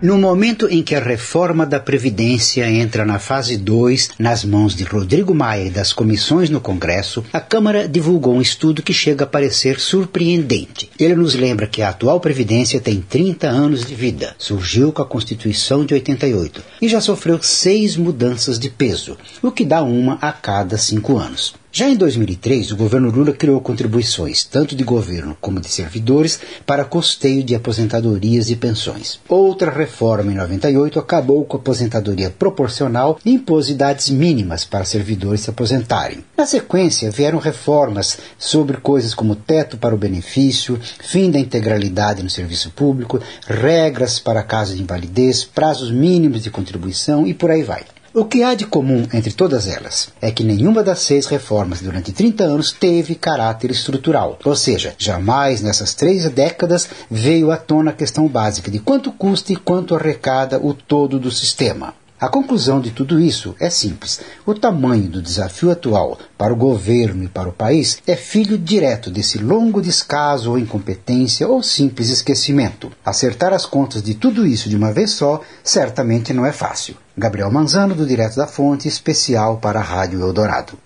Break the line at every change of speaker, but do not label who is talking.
No momento em que a reforma da Previdência entra na fase 2 nas mãos de Rodrigo Maia e das comissões no Congresso, a Câmara divulgou um estudo que chega a parecer surpreendente. Ele nos lembra que a atual Previdência tem 30 anos de vida, surgiu com a Constituição de 88 e já sofreu seis mudanças de peso, o que dá uma a cada cinco anos. Já em 2003, o governo Lula criou contribuições, tanto de governo como de servidores, para custeio de aposentadorias e pensões. Outra reforma, em 98, acabou com a aposentadoria proporcional e impôs idades mínimas para servidores se aposentarem. Na sequência, vieram reformas sobre coisas como teto para o benefício, fim da integralidade no serviço público, regras para casos de invalidez, prazos mínimos de contribuição e por aí vai. O que há de comum entre todas elas é que nenhuma das seis reformas durante 30 anos teve caráter estrutural, ou seja, jamais nessas três décadas veio à tona a questão básica de quanto custa e quanto arrecada o todo do sistema. A conclusão de tudo isso é simples. O tamanho do desafio atual para o governo e para o país é filho direto desse longo descaso ou incompetência ou simples esquecimento. Acertar as contas de tudo isso de uma vez só certamente não é fácil. Gabriel Manzano, do Direto da Fonte, especial para a Rádio Eldorado.